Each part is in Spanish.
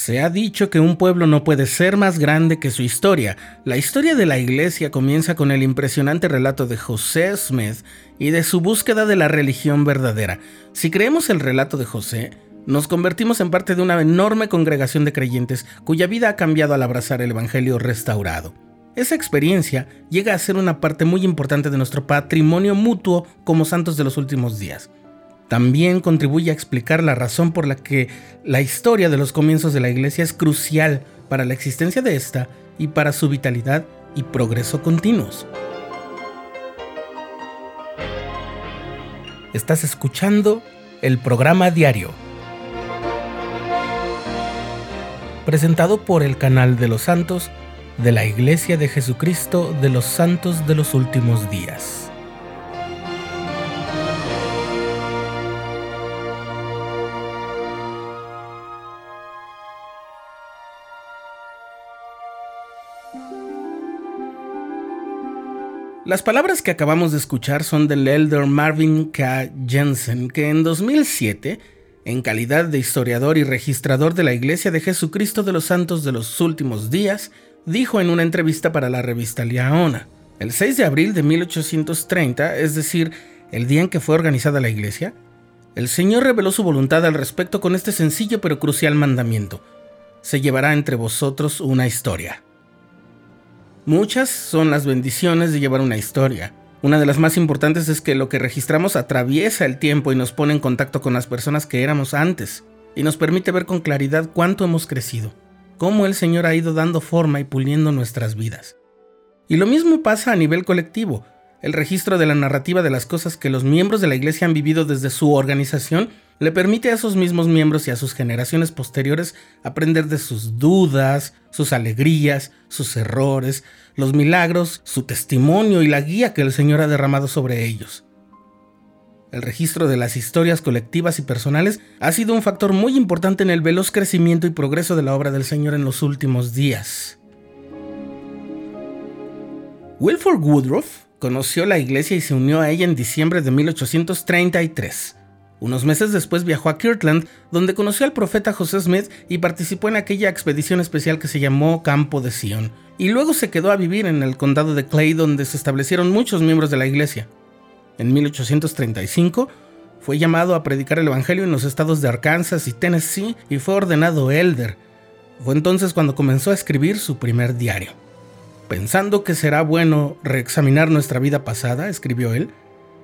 Se ha dicho que un pueblo no puede ser más grande que su historia. La historia de la iglesia comienza con el impresionante relato de José Smith y de su búsqueda de la religión verdadera. Si creemos el relato de José, nos convertimos en parte de una enorme congregación de creyentes cuya vida ha cambiado al abrazar el Evangelio restaurado. Esa experiencia llega a ser una parte muy importante de nuestro patrimonio mutuo como santos de los últimos días también contribuye a explicar la razón por la que la historia de los comienzos de la iglesia es crucial para la existencia de esta y para su vitalidad y progreso continuos. Estás escuchando el programa diario, presentado por el canal de los santos de la Iglesia de Jesucristo de los Santos de los Últimos Días. Las palabras que acabamos de escuchar son del elder Marvin K. Jensen, que en 2007, en calidad de historiador y registrador de la Iglesia de Jesucristo de los Santos de los Últimos Días, dijo en una entrevista para la revista Liaona, el 6 de abril de 1830, es decir, el día en que fue organizada la Iglesia, el Señor reveló su voluntad al respecto con este sencillo pero crucial mandamiento. Se llevará entre vosotros una historia. Muchas son las bendiciones de llevar una historia. Una de las más importantes es que lo que registramos atraviesa el tiempo y nos pone en contacto con las personas que éramos antes, y nos permite ver con claridad cuánto hemos crecido, cómo el Señor ha ido dando forma y puliendo nuestras vidas. Y lo mismo pasa a nivel colectivo. El registro de la narrativa de las cosas que los miembros de la Iglesia han vivido desde su organización le permite a esos mismos miembros y a sus generaciones posteriores aprender de sus dudas, sus alegrías, sus errores, los milagros, su testimonio y la guía que el Señor ha derramado sobre ellos. El registro de las historias colectivas y personales ha sido un factor muy importante en el veloz crecimiento y progreso de la obra del Señor en los últimos días. Wilford Woodruff conoció la iglesia y se unió a ella en diciembre de 1833. Unos meses después viajó a Kirtland, donde conoció al profeta José Smith y participó en aquella expedición especial que se llamó Campo de Sion, y luego se quedó a vivir en el condado de Clay, donde se establecieron muchos miembros de la iglesia. En 1835 fue llamado a predicar el Evangelio en los estados de Arkansas y Tennessee y fue ordenado elder. Fue entonces cuando comenzó a escribir su primer diario. Pensando que será bueno reexaminar nuestra vida pasada, escribió él,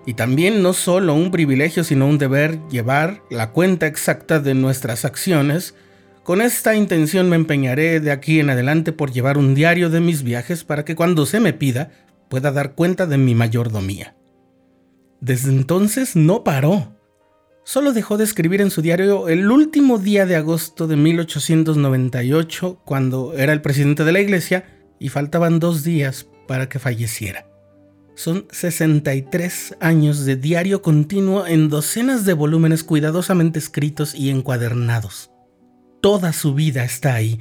y también no solo un privilegio, sino un deber llevar la cuenta exacta de nuestras acciones. Con esta intención me empeñaré de aquí en adelante por llevar un diario de mis viajes para que cuando se me pida pueda dar cuenta de mi mayordomía. Desde entonces no paró. Solo dejó de escribir en su diario el último día de agosto de 1898, cuando era el presidente de la iglesia, y faltaban dos días para que falleciera. Son 63 años de diario continuo en docenas de volúmenes cuidadosamente escritos y encuadernados. Toda su vida está ahí.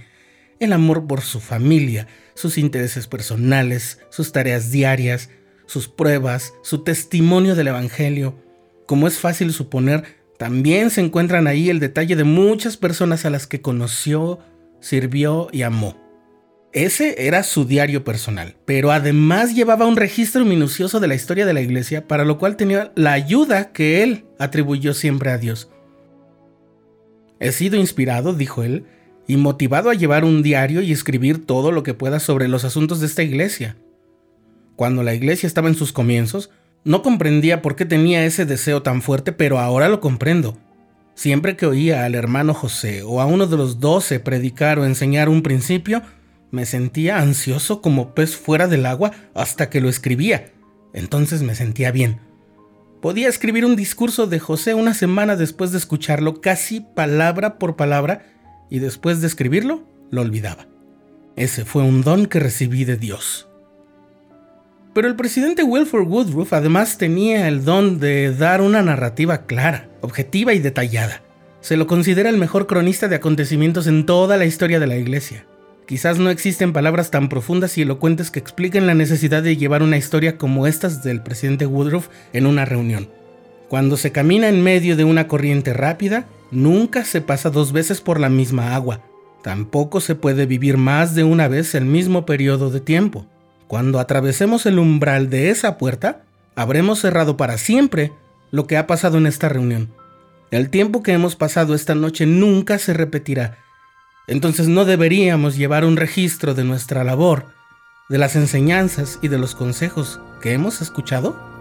El amor por su familia, sus intereses personales, sus tareas diarias, sus pruebas, su testimonio del Evangelio. Como es fácil suponer, también se encuentran ahí el detalle de muchas personas a las que conoció, sirvió y amó. Ese era su diario personal, pero además llevaba un registro minucioso de la historia de la iglesia, para lo cual tenía la ayuda que él atribuyó siempre a Dios. He sido inspirado, dijo él, y motivado a llevar un diario y escribir todo lo que pueda sobre los asuntos de esta iglesia. Cuando la iglesia estaba en sus comienzos, no comprendía por qué tenía ese deseo tan fuerte, pero ahora lo comprendo. Siempre que oía al hermano José o a uno de los doce predicar o enseñar un principio, me sentía ansioso como pez fuera del agua hasta que lo escribía. Entonces me sentía bien. Podía escribir un discurso de José una semana después de escucharlo, casi palabra por palabra, y después de escribirlo, lo olvidaba. Ese fue un don que recibí de Dios. Pero el presidente Wilford Woodruff además tenía el don de dar una narrativa clara, objetiva y detallada. Se lo considera el mejor cronista de acontecimientos en toda la historia de la Iglesia. Quizás no existen palabras tan profundas y elocuentes que expliquen la necesidad de llevar una historia como estas del presidente Woodruff en una reunión. Cuando se camina en medio de una corriente rápida, nunca se pasa dos veces por la misma agua. Tampoco se puede vivir más de una vez el mismo periodo de tiempo. Cuando atravesemos el umbral de esa puerta, habremos cerrado para siempre lo que ha pasado en esta reunión. El tiempo que hemos pasado esta noche nunca se repetirá. Entonces no deberíamos llevar un registro de nuestra labor, de las enseñanzas y de los consejos que hemos escuchado.